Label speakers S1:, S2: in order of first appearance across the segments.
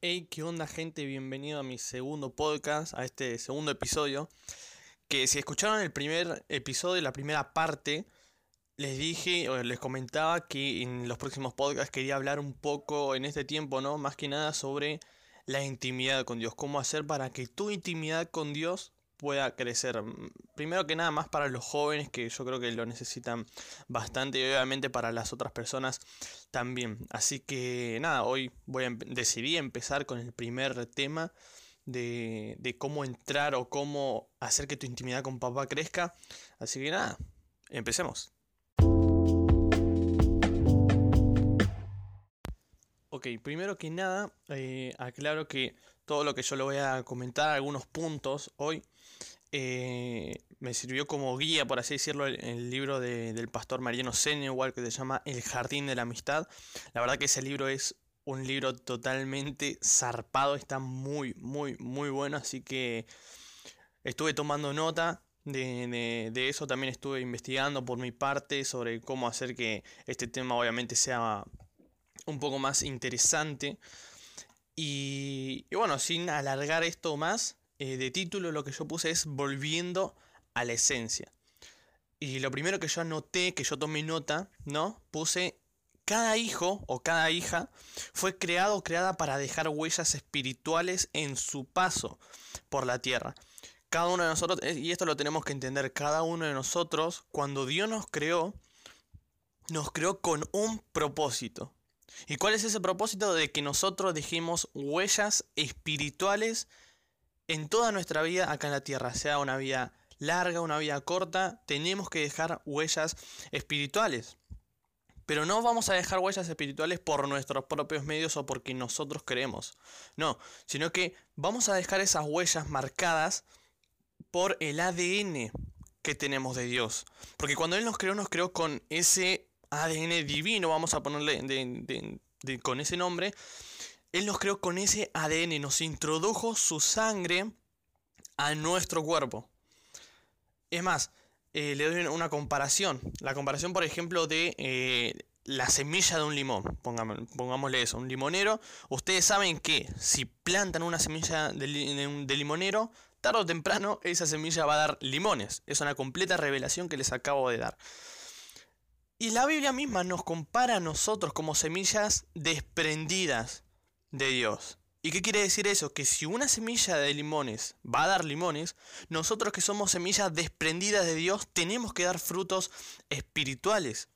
S1: Hey, ¿qué onda gente? Bienvenido a mi segundo podcast, a este segundo episodio. Que si escucharon el primer episodio, la primera parte, les dije o les comentaba que en los próximos podcasts quería hablar un poco en este tiempo, ¿no? Más que nada sobre la intimidad con Dios, cómo hacer para que tu intimidad con Dios pueda crecer. Primero que nada más para los jóvenes que yo creo que lo necesitan bastante y obviamente para las otras personas también. Así que nada, hoy voy a decidí empezar con el primer tema de, de cómo entrar o cómo hacer que tu intimidad con papá crezca. Así que nada, empecemos. Ok, primero que nada, eh, aclaro que todo lo que yo le voy a comentar, algunos puntos hoy, eh, me sirvió como guía, por así decirlo, el, libro de, del pastor Mariano igual que se llama El Jardín de la Amistad. La verdad que ese libro es un libro totalmente zarpado, está muy, muy, muy bueno, así que estuve tomando nota de, de, de, eso, también estuve investigando por mi parte sobre cómo hacer que este tema obviamente sea un poco más interesante. Y, y bueno, sin alargar esto más, eh, de título lo que yo puse es Volviendo a la esencia. Y lo primero que yo anoté, que yo tomé nota, ¿no? Puse cada hijo o cada hija fue creado o creada para dejar huellas espirituales en su paso por la tierra. Cada uno de nosotros, eh, y esto lo tenemos que entender, cada uno de nosotros, cuando Dios nos creó, nos creó con un propósito. ¿Y cuál es ese propósito? De que nosotros dejemos huellas espirituales en toda nuestra vida acá en la tierra, sea una vida larga, una vida corta, tenemos que dejar huellas espirituales. Pero no vamos a dejar huellas espirituales por nuestros propios medios o porque nosotros queremos. No, sino que vamos a dejar esas huellas marcadas por el ADN que tenemos de Dios. Porque cuando Él nos creó, nos creó con ese ADN divino, vamos a ponerle con ese nombre, Él nos creó con ese ADN, nos introdujo su sangre a nuestro cuerpo. Es más, eh, le doy una comparación. La comparación, por ejemplo, de eh, la semilla de un limón. pongámosle eso, un limonero. Ustedes saben que si plantan una semilla de, de limonero, tarde o temprano esa semilla va a dar limones. Es una completa revelación que les acabo de dar. Y la Biblia misma nos compara a nosotros como semillas desprendidas de Dios. ¿Y qué quiere decir eso? Que si una semilla de limones va a dar limones, nosotros que somos semillas desprendidas de Dios tenemos que dar frutos espirituales.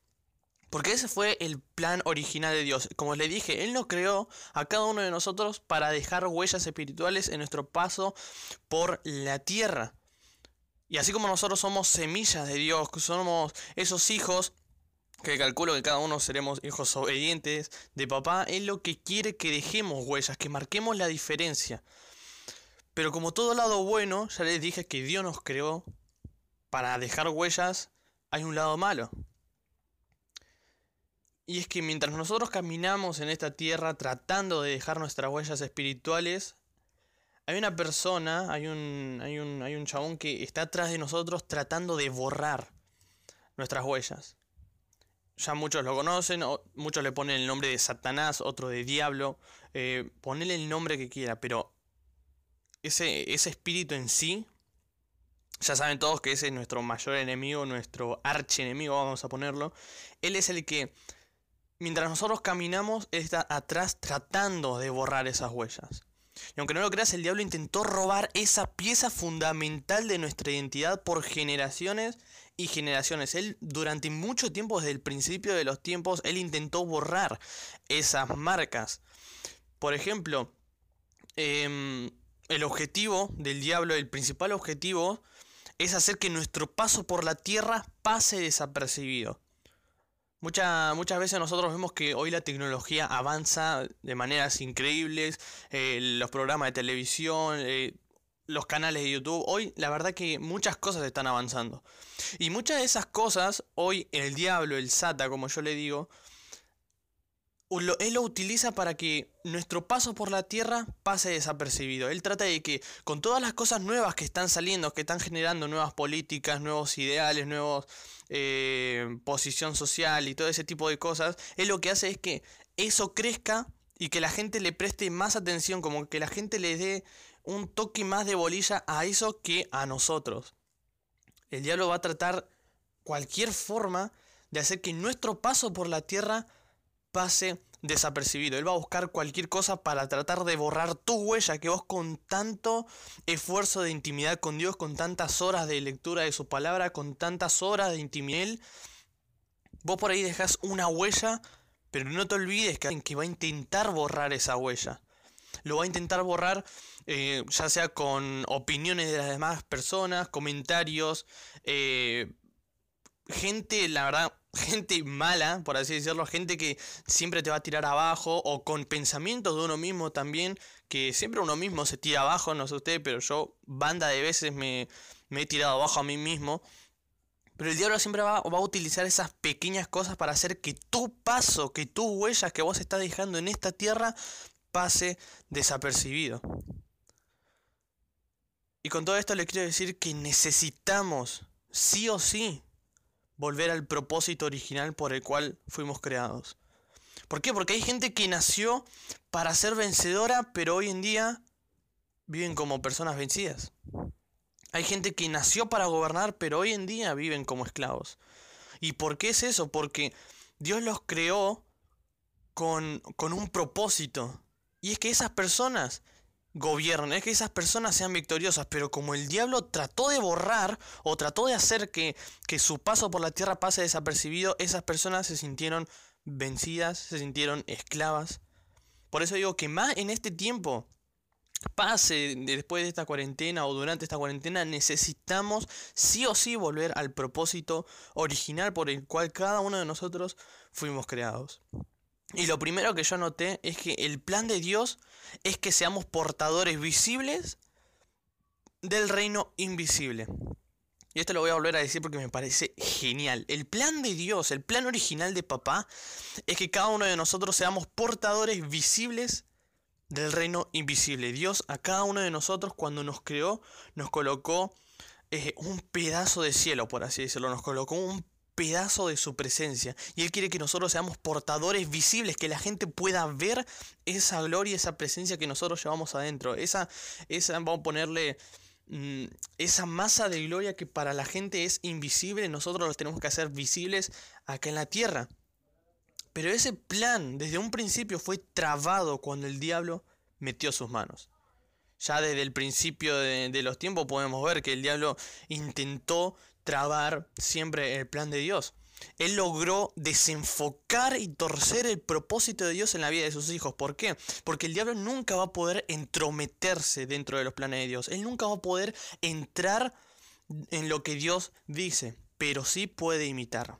S1: Porque ese fue el plan original de Dios. Como les dije, Él nos creó a cada uno de nosotros para dejar huellas espirituales en nuestro paso por la tierra. Y así como nosotros somos semillas de Dios, somos esos hijos que calculo que cada uno seremos hijos obedientes de papá, es lo que quiere que dejemos huellas, que marquemos la diferencia. Pero como todo lado bueno, ya les dije que Dios nos creó para dejar huellas, hay un lado malo. Y es que mientras nosotros caminamos en esta tierra tratando de dejar nuestras huellas espirituales, hay una persona, hay un, hay un, hay un chabón que está atrás de nosotros tratando de borrar nuestras huellas ya muchos lo conocen, muchos le ponen el nombre de Satanás, otro de Diablo, eh, ponele el nombre que quiera, pero ese, ese espíritu en sí, ya saben todos que ese es nuestro mayor enemigo, nuestro archienemigo, vamos a ponerlo. Él es el que, mientras nosotros caminamos, está atrás tratando de borrar esas huellas. Y aunque no lo creas, el diablo intentó robar esa pieza fundamental de nuestra identidad por generaciones y generaciones. Él durante mucho tiempo, desde el principio de los tiempos, él intentó borrar esas marcas. Por ejemplo, em, el objetivo del diablo, el principal objetivo, es hacer que nuestro paso por la tierra pase desapercibido muchas veces nosotros vemos que hoy la tecnología avanza de maneras increíbles, eh, los programas de televisión, eh, los canales de YouTube, hoy la verdad que muchas cosas están avanzando. Y muchas de esas cosas, hoy el diablo, el sata, como yo le digo, él lo utiliza para que nuestro paso por la tierra pase desapercibido. Él trata de que con todas las cosas nuevas que están saliendo, que están generando nuevas políticas, nuevos ideales, nuevos eh, posición social y todo ese tipo de cosas, él lo que hace es que eso crezca y que la gente le preste más atención, como que la gente le dé un toque más de bolilla a eso que a nosotros. El diablo va a tratar cualquier forma de hacer que nuestro paso por la tierra pase desapercibido. Él va a buscar cualquier cosa para tratar de borrar tu huella que vos con tanto esfuerzo de intimidad con Dios, con tantas horas de lectura de su palabra, con tantas horas de intimidad, vos por ahí dejas una huella, pero no te olvides que alguien que va a intentar borrar esa huella. Lo va a intentar borrar eh, ya sea con opiniones de las demás personas, comentarios, eh, gente, la verdad, gente mala, por así decirlo, gente que siempre te va a tirar abajo o con pensamientos de uno mismo también, que siempre uno mismo se tira abajo, no sé usted, pero yo banda de veces me, he tirado abajo a mí mismo. Pero el diablo siempre va, va, a utilizar esas pequeñas cosas para hacer que tu paso, que tus huellas que vos estás dejando en esta tierra pase desapercibido. Y con todo esto le quiero decir que necesitamos, sí o sí, volver al propósito original por el cual fuimos creados. ¿Por qué? Porque hay gente que nació para ser vencedora, pero hoy en día viven como personas vencidas. Hay gente que nació para gobernar, pero hoy en día viven como esclavos. ¿Y por qué es eso? Porque Dios los creó con, con un propósito. Y es que esas personas gobiernen, es que esas personas sean victoriosas, pero como el diablo trató de borrar o trató de hacer que, que su paso por la tierra pase desapercibido, esas personas se sintieron vencidas, se sintieron esclavas. Por eso digo que más en este tiempo, pase después de esta cuarentena o durante esta cuarentena, necesitamos sí o sí volver al propósito original por el cual cada uno de nosotros fuimos creados. Y lo primero que yo noté es que el plan de Dios es que seamos portadores visibles del reino invisible. Y esto lo voy a volver a decir porque me parece genial. El plan de Dios, el plan original de papá, es que cada uno de nosotros seamos portadores visibles del reino invisible. Dios a cada uno de nosotros cuando nos creó, nos colocó eh, un pedazo de cielo, por así decirlo. Nos colocó un pedazo de su presencia. Y Él quiere que nosotros seamos portadores visibles, que la gente pueda ver esa gloria, esa presencia que nosotros llevamos adentro. Esa, esa vamos a ponerle mm, esa masa de gloria que para la gente es invisible, nosotros los tenemos que hacer visibles acá en la tierra. Pero ese plan desde un principio fue trabado cuando el diablo metió sus manos. Ya desde el principio de los tiempos podemos ver que el diablo intentó trabar siempre el plan de Dios. Él logró desenfocar y torcer el propósito de Dios en la vida de sus hijos. ¿Por qué? Porque el diablo nunca va a poder entrometerse dentro de los planes de Dios. Él nunca va a poder entrar en lo que Dios dice, pero sí puede imitar.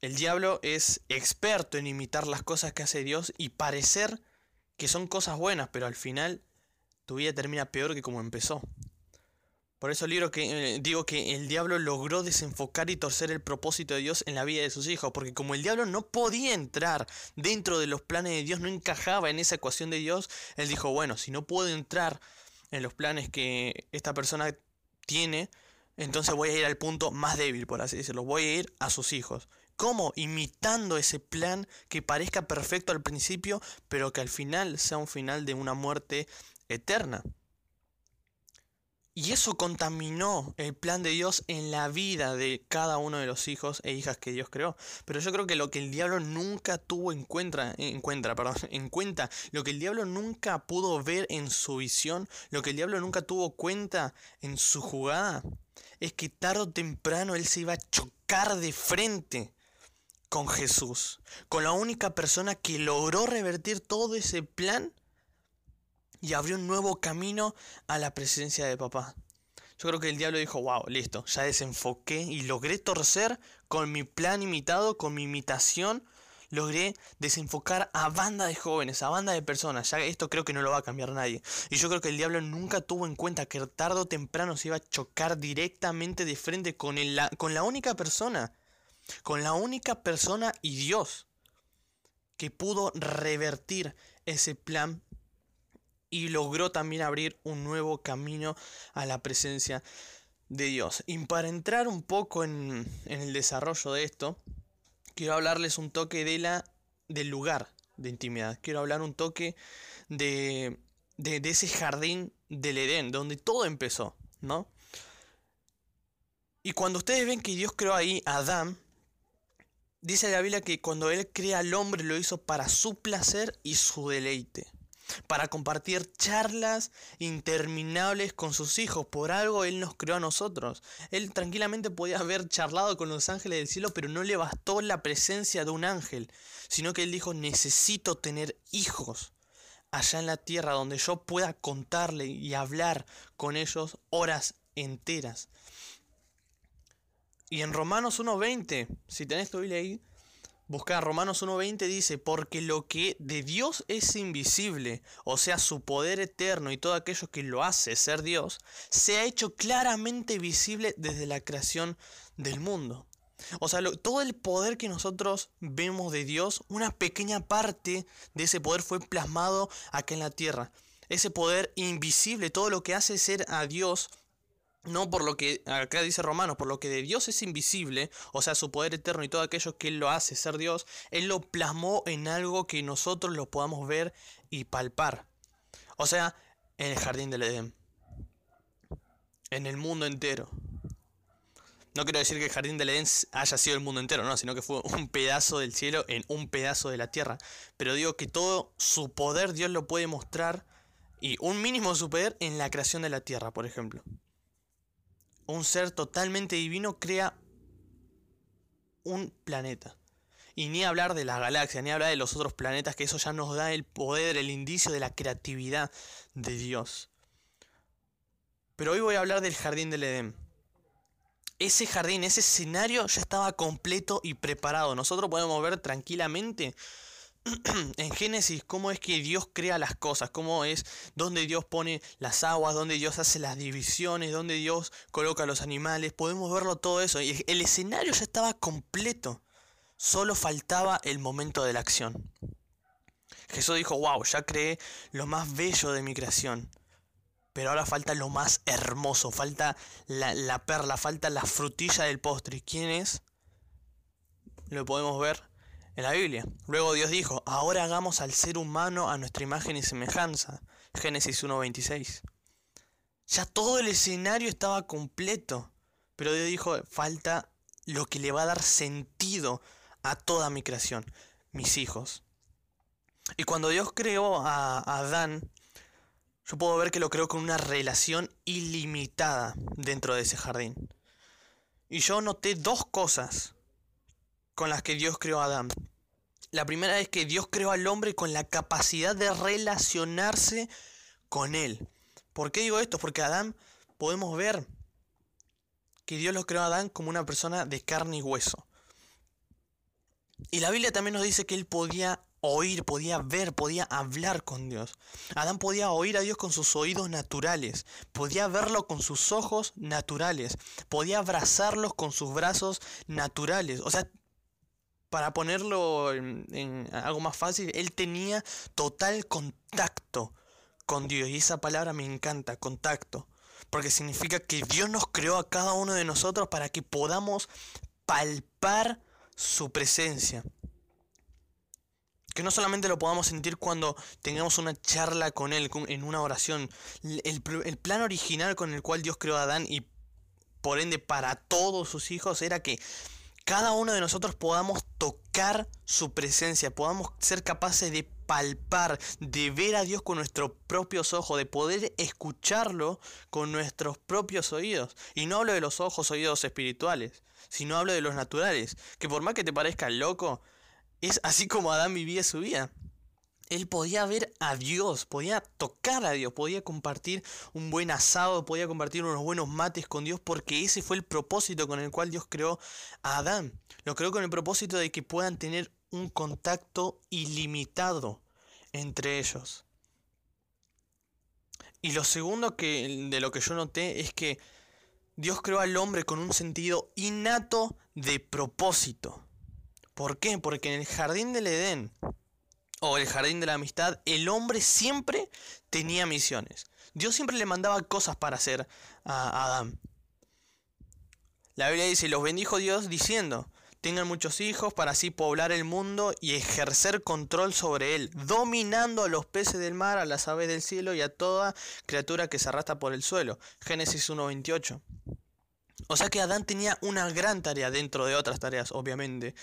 S1: El diablo es experto en imitar las cosas que hace Dios y parecer que son cosas buenas, pero al final tu vida termina peor que como empezó. Por eso libro que, eh, digo que el diablo logró desenfocar y torcer el propósito de Dios en la vida de sus hijos, porque como el diablo no podía entrar dentro de los planes de Dios, no encajaba en esa ecuación de Dios, él dijo, bueno, si no puedo entrar en los planes que esta persona tiene, entonces voy a ir al punto más débil, por así decirlo, voy a ir a sus hijos. ¿Cómo? Imitando ese plan que parezca perfecto al principio, pero que al final sea un final de una muerte eterna. Y eso contaminó el plan de Dios en la vida de cada uno de los hijos e hijas que Dios creó. Pero yo creo que lo que el diablo nunca tuvo en cuenta, perdón, en cuenta, lo que el diablo nunca pudo ver en su visión, lo que el diablo nunca tuvo cuenta en su jugada, es que tarde o temprano él se iba a chocar de frente con Jesús, con la única persona que logró revertir todo ese plan y abrió un nuevo camino a la presencia de papá. Yo creo que el diablo dijo, wow, listo, ya desenfoqué y logré torcer con mi plan imitado, con mi imitación, logré desenfocar a banda de jóvenes, a banda de personas. Ya esto creo que no lo va a cambiar nadie. Y yo creo que el diablo nunca tuvo en cuenta que tarde o temprano se iba a chocar directamente de frente con, el, con la única persona con la única persona y Dios que pudo revertir ese plan y logró también abrir un nuevo camino a la presencia de Dios. Y para entrar un poco en, el desarrollo de esto, quiero hablarles un toque de la, del lugar de intimidad. Quiero hablar un toque de, de, de ese jardín del Edén, donde todo empezó, ¿no? Y cuando ustedes ven que Dios creó ahí a Adán, dice la Biblia que cuando Él crea al hombre lo hizo para su placer y su deleite para compartir charlas interminables con sus hijos. Por algo Él nos creó a nosotros. Él tranquilamente podía haber charlado con los ángeles del cielo, pero no le bastó la presencia de un ángel, sino que Él dijo, necesito tener hijos allá en la tierra donde yo pueda contarle y hablar con ellos horas enteras. Y en Romanos 1.20, si tenés tu Biblia ahí, Buscar Romanos 1.20 dice, porque lo que de Dios es invisible, o sea, su poder eterno y todo aquello que lo hace ser Dios, se ha hecho claramente visible desde la creación del mundo. O sea, todo el poder que nosotros vemos de Dios, una pequeña parte de ese poder fue plasmado acá en la tierra. Ese poder invisible, todo lo que hace ser a Dios no por lo que acá dice Romanos, por lo que de Dios es invisible, o sea, su poder eterno y todo aquello que Él lo hace ser Dios, Él lo plasmó en algo que nosotros lo podamos ver y palpar. O sea, en el jardín del Edén. En el mundo entero. No quiero decir que el jardín del Edén haya sido el mundo entero, no, sino que fue un pedazo del cielo en un pedazo de la tierra. Pero digo que todo su poder Dios lo puede mostrar y un mínimo de su poder en la creación de la tierra, por ejemplo un ser totalmente divino crea un planeta. Y ni hablar de las galaxias, ni hablar de los otros planetas, que eso ya nos da el poder, el indicio de la creatividad de Dios. Pero hoy voy a hablar del jardín del Edén. Ese jardín, ese escenario ya estaba completo y preparado. Nosotros podemos ver tranquilamente en Génesis cómo es que Dios crea las cosas, cómo es donde Dios pone las aguas, donde Dios hace las divisiones, donde Dios coloca los animales. Podemos verlo todo eso. Y el escenario ya estaba completo. Solo faltaba el momento de la acción. Jesús dijo, wow, ya creé lo más bello de mi creación. Pero ahora falta lo más hermoso, falta la, la perla, falta la frutilla del postre. ¿Quién es? Lo podemos ver en la Biblia. Luego Dios dijo, ahora hagamos al ser humano a nuestra imagen y semejanza. Génesis 1.26. Ya todo el escenario estaba completo, pero Dios dijo, falta lo que le va a dar sentido a toda mi creación, mis hijos. Y cuando Dios creó a Adán, yo puedo ver que lo creó con una relación ilimitada dentro de ese jardín. Y yo noté dos cosas con las que Dios creó a Adán. La primera es que Dios creó al hombre con la capacidad de relacionarse con él. ¿Por qué digo esto? Porque Adán podemos ver que Dios lo creó a Adán como una persona de carne y hueso. Y la Biblia también nos dice que él podía oír, podía ver, podía hablar con Dios. Adán podía oír a Dios con sus oídos naturales, podía verlo con sus ojos naturales, podía abrazarlos con sus brazos naturales. O sea, para ponerlo en, algo más fácil, él tenía total contacto con Dios. Y esa palabra me encanta, contacto. Porque significa que Dios nos creó a cada uno de nosotros para que podamos palpar su presencia. Que no solamente lo podamos sentir cuando tengamos una charla con Él, en una oración. El, el plan original con el cual Dios creó a Adán y por ende para todos sus hijos era que cada uno de nosotros podamos tocar su presencia, podamos ser capaces de palpar, de ver a Dios con nuestros propios ojos, de poder escucharlo con nuestros propios oídos. Y no hablo de los ojos, oídos espirituales, sino hablo de los naturales, que por más que te parezca loco, es así como Adán vivía su vida. Él podía ver a Dios, podía tocar a Dios, podía compartir un buen asado, podía compartir unos buenos mates con Dios, porque ese fue el propósito con el cual Dios creó a Adán. Lo creó con el propósito de que puedan tener un contacto ilimitado entre ellos. Y lo segundo que, de lo que yo noté es que Dios creó al hombre con un sentido innato de propósito. ¿Por qué? Porque en el jardín del Edén o el jardín de la amistad, el hombre siempre tenía misiones. Dios siempre le mandaba cosas para hacer a Adán. La Biblia dice, los bendijo Dios diciendo, tengan muchos hijos para así poblar el mundo y ejercer control sobre él, dominando a los peces del mar, a las aves del cielo y a toda criatura que se arrastra por el suelo. Génesis 1.28. O sea que Adán tenía una gran tarea dentro de otras tareas, obviamente.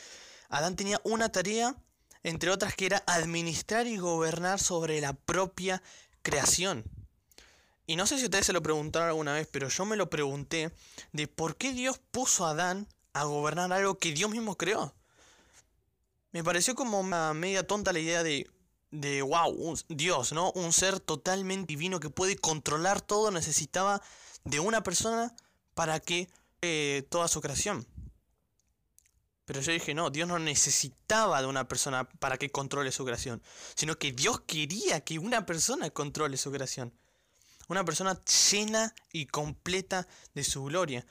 S1: Adán tenía una tarea, entre otras, que era administrar y gobernar sobre la propia creación. Y no sé si ustedes se lo preguntaron alguna vez, pero yo me lo pregunté de por qué Dios puso a Adán a gobernar algo que Dios mismo creó. Me pareció como una media tonta la idea de, de wow, Dios, ¿no? Un ser totalmente divino que puede controlar todo, necesitaba de una persona para que eh, toda su creación. Pero yo dije, no, Dios no necesitaba de una persona para que controle su creación, sino que Dios quería que una persona controle su creación. Una persona llena y completa de su gloria.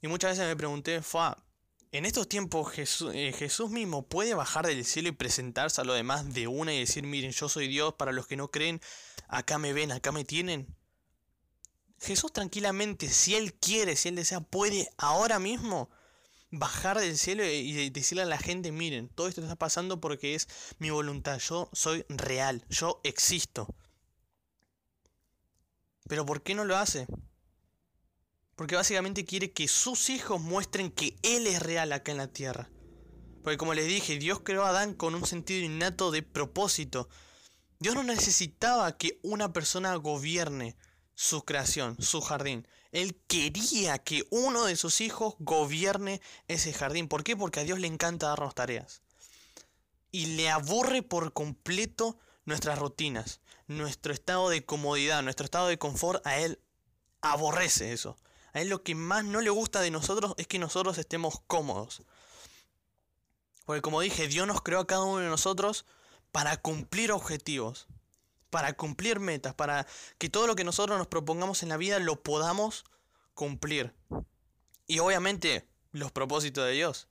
S1: Y muchas veces me pregunté, Fua, en estos tiempos Jesús, eh, Jesús, mismo puede bajar del cielo y presentarse a lo demás de una y decir, miren, yo soy Dios, para los que no creen, acá me ven, acá me tienen. Jesús tranquilamente, si Él quiere, si Él desea, puede ahora mismo bajar del cielo y decirle a la gente, miren, todo esto está pasando porque es mi voluntad, yo soy real, yo existo. Pero ¿por qué no lo hace? Porque básicamente quiere que sus hijos muestren que Él es real acá en la tierra. Porque como les dije, Dios creó a Adán con un sentido innato de propósito. Dios no necesitaba que una persona gobierne su creación, su jardín. Él quería que uno de sus hijos gobierne ese jardín. ¿Por qué? Porque a Dios le encanta darnos tareas. Y le aburre por completo nuestras rutinas, nuestro estado de comodidad, nuestro estado de confort. A Él aborrece eso. A él lo que más no le gusta de nosotros es que nosotros estemos cómodos. Porque como dije, Dios nos creó a cada uno de nosotros para cumplir objetivos, para cumplir metas, para que todo lo que nosotros nos propongamos en la vida lo podamos cumplir. Y obviamente los propósitos de Dios.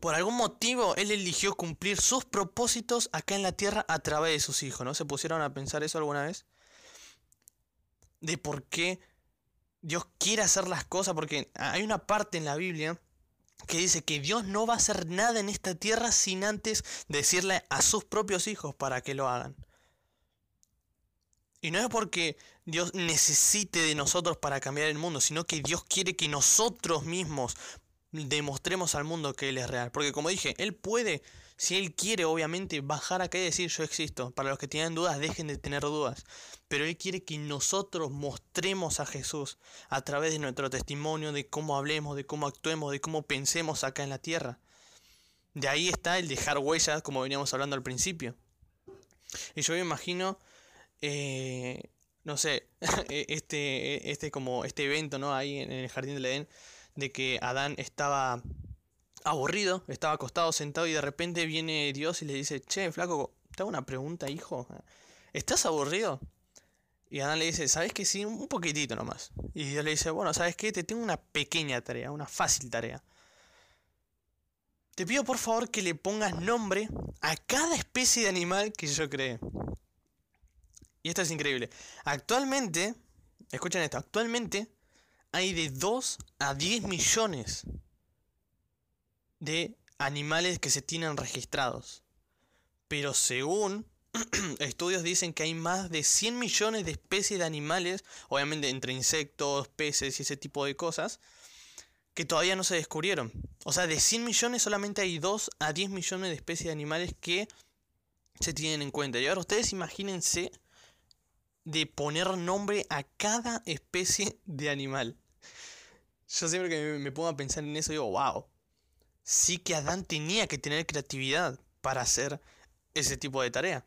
S1: Por algún motivo Él eligió cumplir sus propósitos acá en la tierra a través de sus hijos. ¿No se pusieron a pensar eso alguna vez? De por qué Dios quiere hacer las cosas porque hay una parte en la Biblia que dice que Dios no va a hacer nada en esta tierra sin antes decirle a sus propios hijos para que lo hagan. Y no es porque Dios necesite de nosotros para cambiar el mundo, sino que Dios quiere que nosotros mismos demostremos al mundo que Él es real. Porque como dije, Él puede, si Él quiere, obviamente, bajar acá y decir yo existo. Para los que tienen dudas, dejen de tener dudas pero Él quiere que nosotros mostremos a Jesús a través de nuestro testimonio, de cómo hablemos, de cómo actuemos, de cómo pensemos acá en la tierra. De ahí está el dejar huellas, como veníamos hablando al principio. Y yo me imagino, eh, no sé, este, este, como este evento, ¿no? Ahí en el jardín del Edén, de que Adán estaba aburrido, estaba acostado, sentado y de repente viene Dios y le dice, che, flaco, te hago una pregunta, hijo. ¿Estás aburrido? Y Adán le dice, ¿sabes que sí? Un poquitito nomás. Y Dios le dice, bueno, ¿sabes qué? Te tengo una pequeña tarea, una fácil tarea. Te pido por favor que le pongas nombre a cada especie de animal que yo creé. Y esto es increíble. Actualmente, escuchen esto, actualmente hay de 2 a 10 millones de animales que se tienen registrados. Pero según estudios dicen que hay más de 100 millones de especies de animales, obviamente entre insectos, peces y ese tipo de cosas, que todavía no se descubrieron. O sea, de 100 millones solamente hay 2 a 10 millones de especies de animales que se tienen en cuenta. Y ahora ustedes imagínense de poner nombre a cada especie de animal. Yo siempre que me pongo a pensar en eso digo, wow, sí que Adán tenía que tener creatividad para hacer ese tipo de tarea.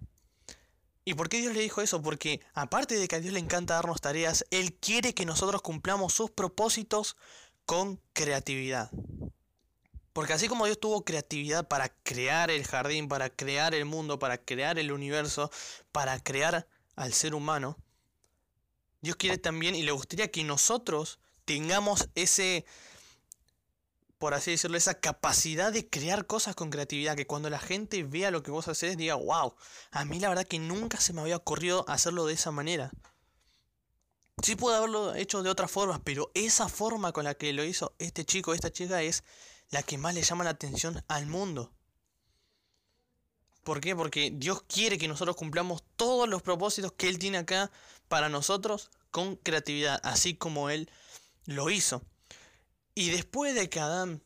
S1: ¿Y por qué Dios le dijo eso? Porque aparte de que a Dios le encanta darnos tareas, Él quiere que nosotros cumplamos sus propósitos con creatividad. Porque así como Dios tuvo creatividad para crear el jardín, para crear el mundo, para crear el universo, para crear al ser humano, Dios quiere también y le gustaría que nosotros tengamos ese, por así decirlo, esa capacidad de crear cosas con creatividad, que cuando la gente vea lo que vos haces diga, wow, a mí la verdad que nunca se me había ocurrido hacerlo de esa manera. Sí pude haberlo hecho de otras formas, pero esa forma con la que lo hizo este chico, esta chica es la que más le llama la atención al mundo. ¿Por qué? Porque Dios quiere que nosotros cumplamos todos los propósitos que Él tiene acá para nosotros con creatividad, así como Él lo hizo. Y después de que Adán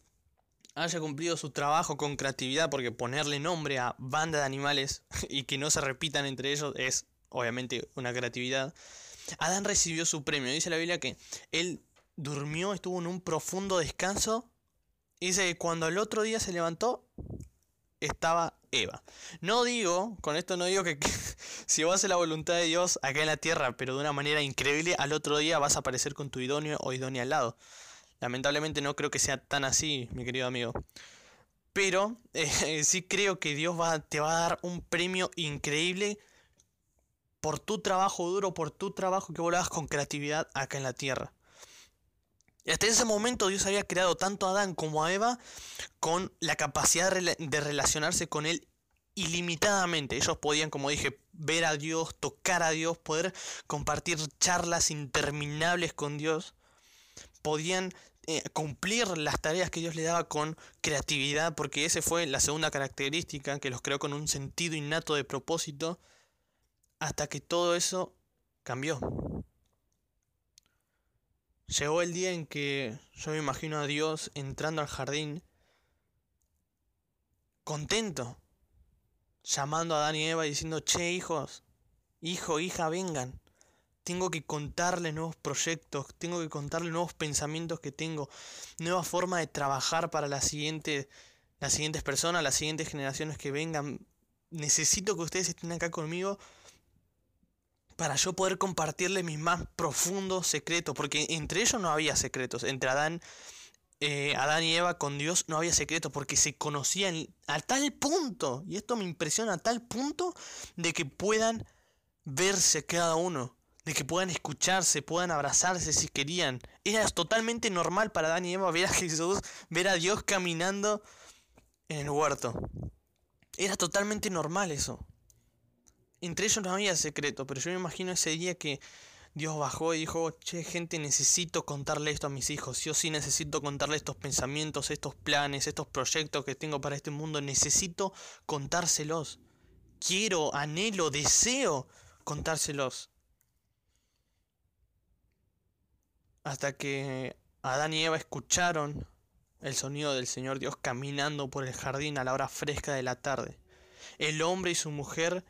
S1: haya cumplido su trabajo con creatividad, porque ponerle nombre a banda de animales y que no se repitan entre ellos es obviamente una creatividad, Adán recibió su premio. Dice la Biblia que él durmió, estuvo en un profundo descanso. Dice que cuando el otro día se levantó, estaba Eva. No digo, con esto no digo que, si vos haces la voluntad de Dios acá en la tierra, pero de una manera increíble, al otro día vas a aparecer con tu idóneo o idónea al lado. Lamentablemente no creo que sea tan así, mi querido amigo. Pero eh, sí creo que Dios va, te va a dar un premio increíble por tu trabajo duro, por tu trabajo que vos con creatividad acá en la tierra. Y hasta ese momento Dios había creado tanto a Adán como a Eva con la capacidad de relacionarse con Él ilimitadamente. Ellos podían, como dije, ver a Dios, tocar a Dios, poder compartir charlas interminables con Dios. Podían eh, cumplir las tareas que Dios le daba con creatividad, porque esa fue la segunda característica que los creó con un sentido innato de propósito, hasta que todo eso cambió. Llegó el día en que yo me imagino a Dios entrando al jardín, contento, llamando a Adán y Eva y diciendo, che hijos, hijo, hija, vengan. Tengo que contarle nuevos proyectos, tengo que contarle nuevos pensamientos que tengo, nueva forma de trabajar para la siguiente, las siguientes personas, las siguientes generaciones que vengan. Necesito que ustedes estén acá conmigo para yo poder compartirle mis más profundos secretos, porque entre ellos no había secretos, entre Adán, eh, Adán y Eva con Dios no había secretos, porque se conocían a tal punto, y esto me impresiona a tal punto, de que puedan verse cada uno, de que puedan escucharse, puedan abrazarse si querían. Era totalmente normal para Adán y Eva ver a Jesús, ver a Dios caminando en el huerto. Era totalmente normal eso entre ellos no había secreto, pero yo me imagino ese día que Dios bajó y dijo, che gente, necesito contarle esto a mis hijos, yo sí necesito contarle estos pensamientos, estos planes, estos proyectos que tengo para este mundo, necesito contárselos. Quiero, anhelo, deseo contárselos. Hasta que Adán y Eva escucharon el sonido del Señor Dios caminando por el jardín a la hora fresca de la tarde. El hombre y su mujer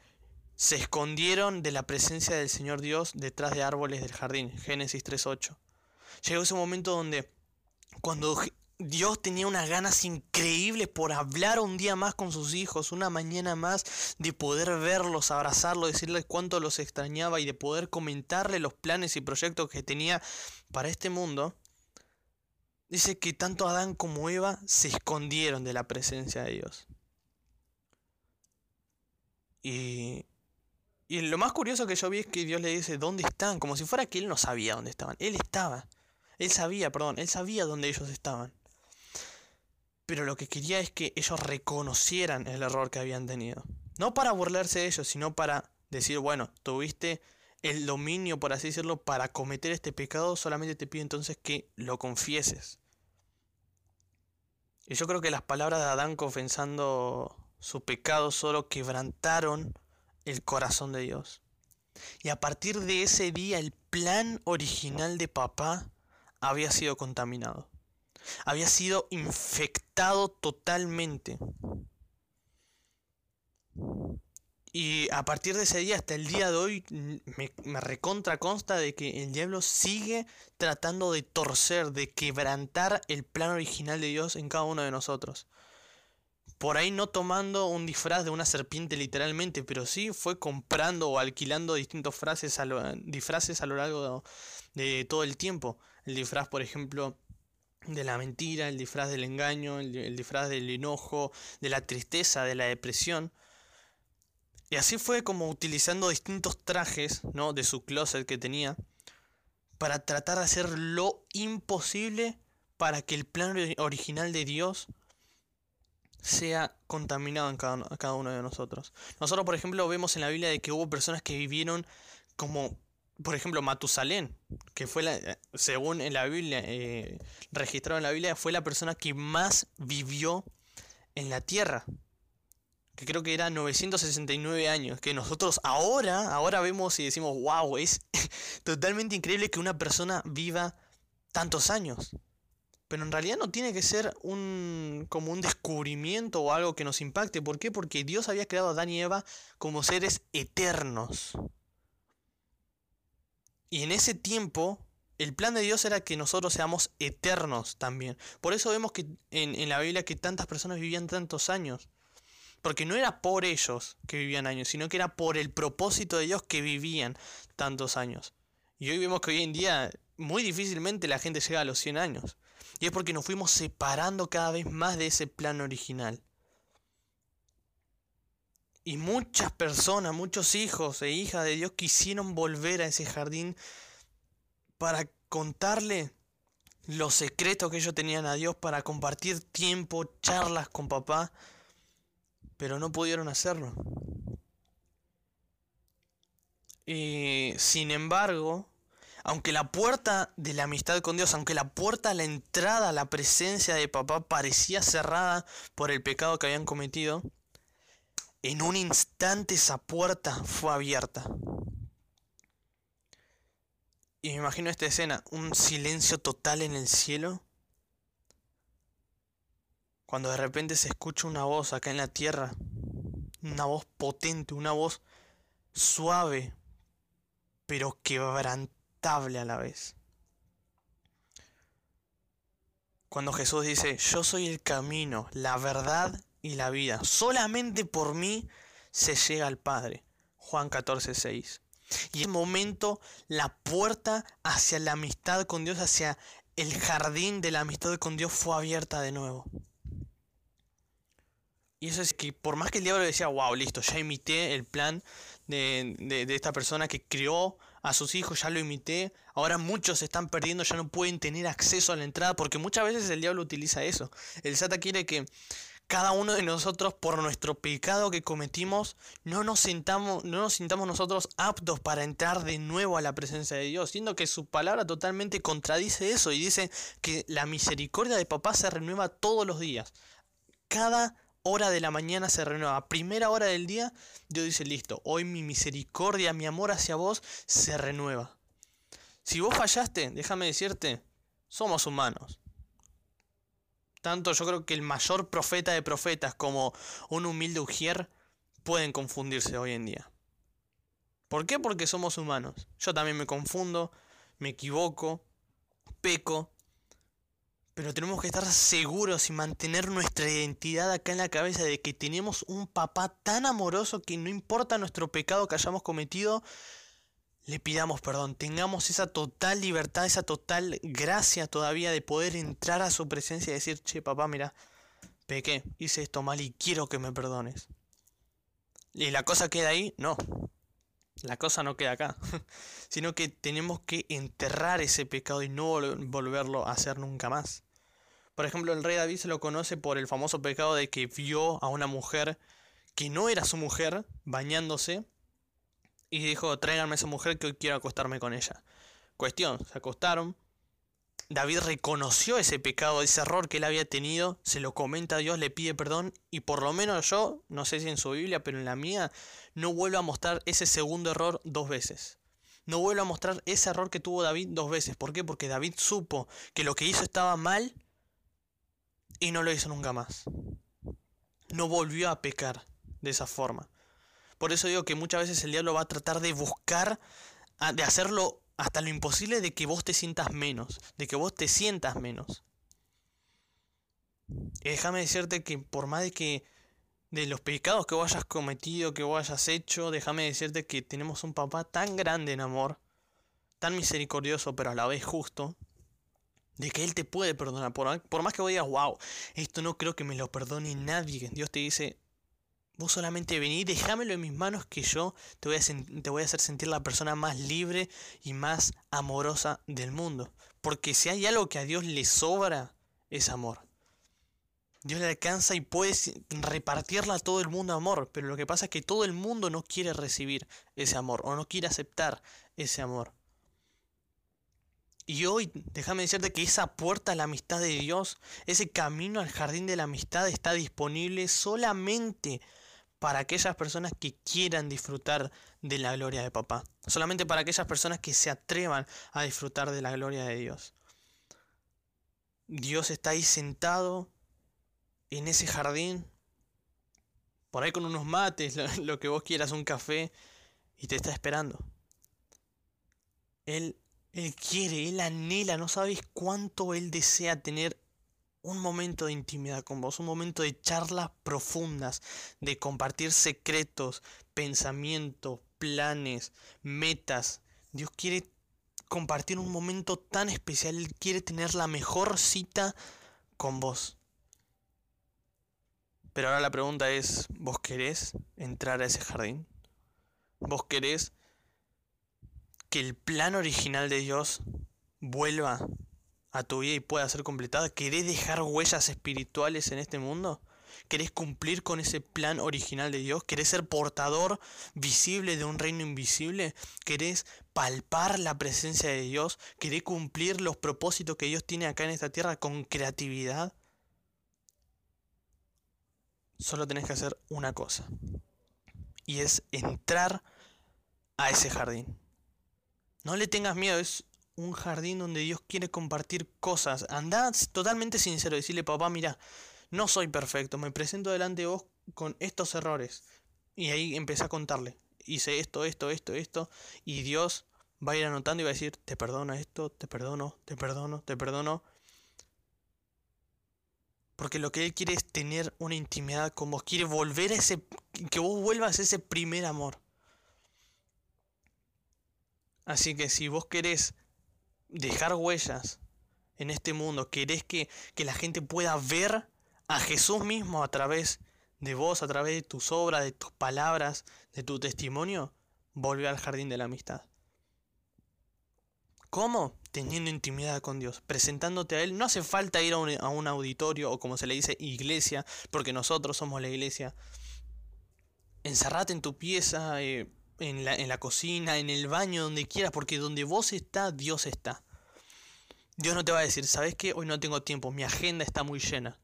S1: se escondieron de la presencia del Señor Dios detrás de árboles del jardín. Génesis 3.8. Llegó ese momento donde cuando Dios tenía unas ganas increíbles por hablar un día más con sus hijos, una mañana más de poder verlos, abrazarlos, decirles cuánto los extrañaba y de poder comentarle los planes y proyectos que tenía para este mundo. Dice que tanto Adán como Eva se escondieron de la presencia de Dios. Y y lo más curioso que yo vi es que Dios le dice, ¿dónde están? Como si fuera que Él no sabía dónde estaban. Él estaba. Él sabía, perdón, Él sabía dónde ellos estaban. Pero lo que quería es que ellos reconocieran el error que habían tenido. No para burlarse de ellos, sino para decir, bueno, tuviste el dominio, por así decirlo, para cometer este pecado, solamente te pido entonces que lo confieses. Y yo creo que las palabras de Adán confesando su pecado solo quebrantaron el corazón de Dios. Y a partir de ese día el plan original de papá había sido contaminado. Había sido infectado totalmente. Y a partir de ese día hasta el día de hoy me, recontra consta de que el diablo sigue tratando de torcer, de quebrantar el plan original de Dios en cada uno de nosotros por ahí no tomando un disfraz de una serpiente literalmente, pero sí fue comprando o alquilando distintos frases a lo, disfraces a lo largo de, todo el tiempo. El disfraz, por ejemplo, de la mentira, el disfraz del engaño, el, disfraz del enojo, de la tristeza, de la depresión. Y así fue como utilizando distintos trajes ¿no? de su closet que tenía para tratar de hacer lo imposible para que el plan original de Dios sea contaminado en cada, cada, uno de nosotros. Nosotros, por ejemplo, vemos en la Biblia de que hubo personas que vivieron como, por ejemplo, Matusalén, que fue, la, según en la Biblia, eh, registrado en la Biblia, fue la persona que más vivió en la tierra. Que creo que era 969 años. Que nosotros ahora, ahora vemos y decimos, wow, es totalmente increíble que una persona viva tantos años. Pero en realidad no tiene que ser un como un descubrimiento o algo que nos impacte. ¿Por qué? Porque Dios había creado a Adán y Eva como seres eternos. Y en ese tiempo, el plan de Dios era que nosotros seamos eternos también. Por eso vemos que en, en la Biblia que tantas personas vivían tantos años. Porque no era por ellos que vivían años, sino que era por el propósito de Dios que vivían tantos años. Y hoy vemos que hoy en día muy difícilmente la gente llega a los 100 años. Y es porque nos fuimos separando cada vez más de ese plan original. Y muchas personas, muchos hijos e hijas de Dios quisieron volver a ese jardín para contarle los secretos que ellos tenían a Dios, para compartir tiempo, charlas con papá, pero no pudieron hacerlo. Y sin embargo, aunque la puerta de la amistad con Dios, aunque la puerta a la entrada a la presencia de papá parecía cerrada por el pecado que habían cometido, en un instante esa puerta fue abierta. Y me imagino esta escena, un silencio total en el cielo. Cuando de repente se escucha una voz acá en la tierra, una voz potente, una voz suave, pero quebrantada a la vez. Cuando Jesús dice, yo soy el camino, la verdad y la vida, solamente por mí se llega al Padre. Juan 14, 6. Y en ese momento la puerta hacia la amistad con Dios, hacia el jardín de la amistad con Dios fue abierta de nuevo. Y eso es que por más que el diablo decía, wow, listo, ya imité el plan de, de esta persona que crió a sus hijos, ya lo imité. Ahora muchos se están perdiendo, ya no pueden tener acceso a la entrada, porque muchas veces el diablo utiliza eso. El Sata quiere que cada uno de nosotros, por nuestro pecado que cometimos, no nos sintamos, no nos sintamos nosotros aptos para entrar de nuevo a la presencia de Dios, siendo que su palabra totalmente contradice eso y dice que la misericordia de papá se renueva todos los días. Cada hora de la mañana se renueva. Primera hora del día, Dios dice, listo, hoy mi misericordia, mi amor hacia vos se renueva. Si vos fallaste, déjame decirte, somos humanos. Tanto yo creo que el mayor profeta de profetas como un humilde ujier pueden confundirse hoy en día. ¿Por qué? Porque somos humanos. Yo también me confundo, me equivoco, peco, pero tenemos que estar seguros y mantener nuestra identidad acá en la cabeza de que tenemos un papá tan amoroso que no importa nuestro pecado que hayamos cometido, le pidamos perdón, tengamos esa total libertad, esa total gracia todavía de poder entrar a su presencia y decir, che papá, mira, pequé, hice esto mal y quiero que me perdones. ¿Y la cosa queda ahí? No. La cosa no queda acá, sino que tenemos que enterrar ese pecado y no volverlo a hacer nunca más. Por ejemplo, el rey David se lo conoce por el famoso pecado de que vio a una mujer que no era su mujer bañándose y dijo, tráiganme a esa mujer que hoy quiero acostarme con ella. Cuestión, se acostaron. David reconoció ese pecado, ese error que él había tenido, se lo comenta a Dios, le pide perdón y por lo menos yo, no sé si en su Biblia, pero en la mía, no vuelvo a mostrar ese segundo error dos veces. No vuelvo a mostrar ese error que tuvo David dos veces. ¿Por qué? Porque David supo que lo que hizo estaba mal y no lo hizo nunca más. No volvió a pecar de esa forma. Por eso digo que muchas veces el diablo va a tratar de buscar, de hacerlo hasta lo imposible de que vos te sientas menos, de que vos te sientas menos. Y déjame decirte que por más de que de los pecados que vos hayas cometido, que vos hayas hecho, déjame decirte que tenemos un papá tan grande en amor, tan misericordioso, pero a la vez justo, de que Él te puede perdonar. Por, por más que vos digas, wow, esto no creo que me lo perdone nadie. Dios te dice, Vos solamente vení, déjamelo en mis manos que yo te voy, a te voy a hacer sentir la persona más libre y más amorosa del mundo. Porque si hay algo que a Dios le sobra, es amor. Dios le alcanza y puede repartirla a todo el mundo amor, pero lo que pasa es que todo el mundo no quiere recibir ese amor o no quiere aceptar ese amor. Y hoy, déjame decirte que esa puerta a la amistad de Dios, ese camino al jardín de la amistad está disponible solamente para aquellas personas que quieran disfrutar de la gloria de papá. Solamente para aquellas personas que se atrevan a disfrutar de la gloria de Dios. Dios está ahí sentado en ese jardín, por ahí con unos mates, lo, que vos quieras, un café, y te está esperando. Él, él quiere, él anhela, no sabes cuánto él desea tener un momento de intimidad con vos, un momento de charlas profundas, de compartir secretos, pensamientos, planes, metas. Dios quiere compartir un momento tan especial, Él quiere tener la mejor cita con vos. Pero ahora la pregunta es, ¿vos querés entrar a ese jardín? ¿Vos querés que el plan original de Dios vuelva a tu vida y pueda ser completada? ¿Querés dejar huellas espirituales en este mundo? ¿Querés cumplir con ese plan original de Dios? ¿Querés ser portador visible de un reino invisible? ¿Querés palpar la presencia de Dios? ¿Querés cumplir los propósitos que Dios tiene acá en esta tierra con creatividad? solo tenés que hacer una cosa. Y es entrar a ese jardín. No le tengas miedo, es un jardín donde Dios quiere compartir cosas. Andá totalmente sincero, decirle, papá, mira, no soy perfecto, me presento delante de vos con estos errores. Y ahí empecé a contarle. Hice esto, esto, esto, esto. Y Dios va a ir anotando y va a decir, te perdono esto, te perdono, te perdono, te perdono. Porque lo que Él quiere es tener una intimidad con vos. Quiere volver a ese. Que vos vuelvas a ese primer amor. Así que si vos querés dejar huellas en este mundo, querés que, que la gente pueda ver a Jesús mismo a través de vos, a través de tus obras, de tus palabras, de tu testimonio, volver al jardín de la amistad. ¿Cómo? Teniendo intimidad con Dios, presentándote a Él. No hace falta ir a un, auditorio o como se le dice iglesia, porque nosotros somos la iglesia. Encerrate en tu pieza, eh, en, la, en la cocina, en el baño, donde quieras, porque donde vos estás, Dios está. Dios no te va a decir, ¿sabes qué? Hoy no tengo tiempo, mi agenda está muy llena.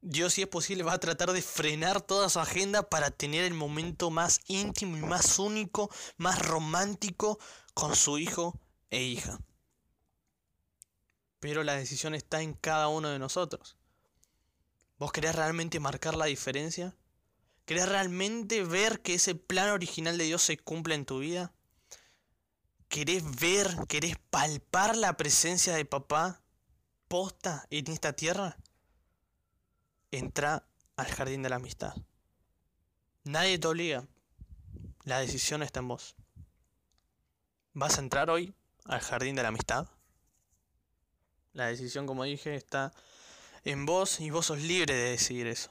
S1: Dios, si es posible, va a tratar de frenar toda su agenda para tener el momento más íntimo y más único, más romántico con su Hijo e hija. Pero la decisión está en cada uno de nosotros. ¿Vos querés realmente marcar la diferencia? ¿Querés realmente ver que ese plan original de Dios se cumple en tu vida? ¿Querés ver, querés palpar la presencia de papá posta en esta tierra? Entra al jardín de la amistad. Nadie te obliga. La decisión está en vos. ¿Vas a entrar hoy? al jardín de la amistad? La decisión, como dije, está en vos y vos sos libre de decidir eso.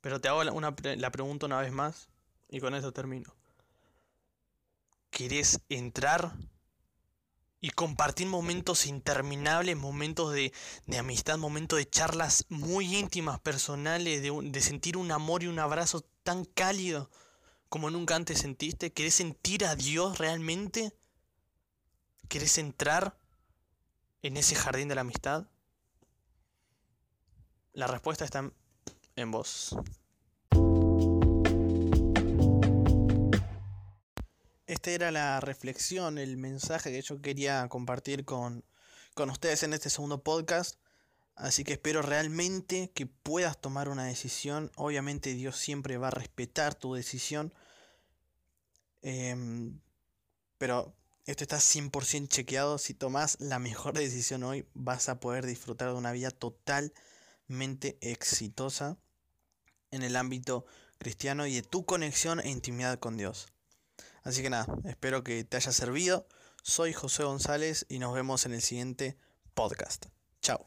S1: Pero te hago la, la pregunta una vez más y con eso termino. ¿Querés entrar y compartir momentos interminables, momentos de, de, amistad, momentos de charlas muy íntimas, personales, de, de, sentir un amor y un abrazo tan cálido como nunca antes sentiste? ¿Querés sentir a Dios realmente? ¿Querés entrar en ese jardín de la amistad? La respuesta está en vos. Esta era la reflexión, el mensaje que yo quería compartir con, con ustedes en este segundo podcast. Así que espero realmente que puedas tomar una decisión. Obviamente Dios siempre va a respetar tu decisión. Em, pero esto está 100% chequeado. Si tomas la mejor decisión hoy, vas a poder disfrutar de una vida totalmente exitosa en el ámbito cristiano y de tu conexión e intimidad con Dios. Así que nada, espero que te haya servido. Soy José González y nos vemos en el siguiente podcast. Chao.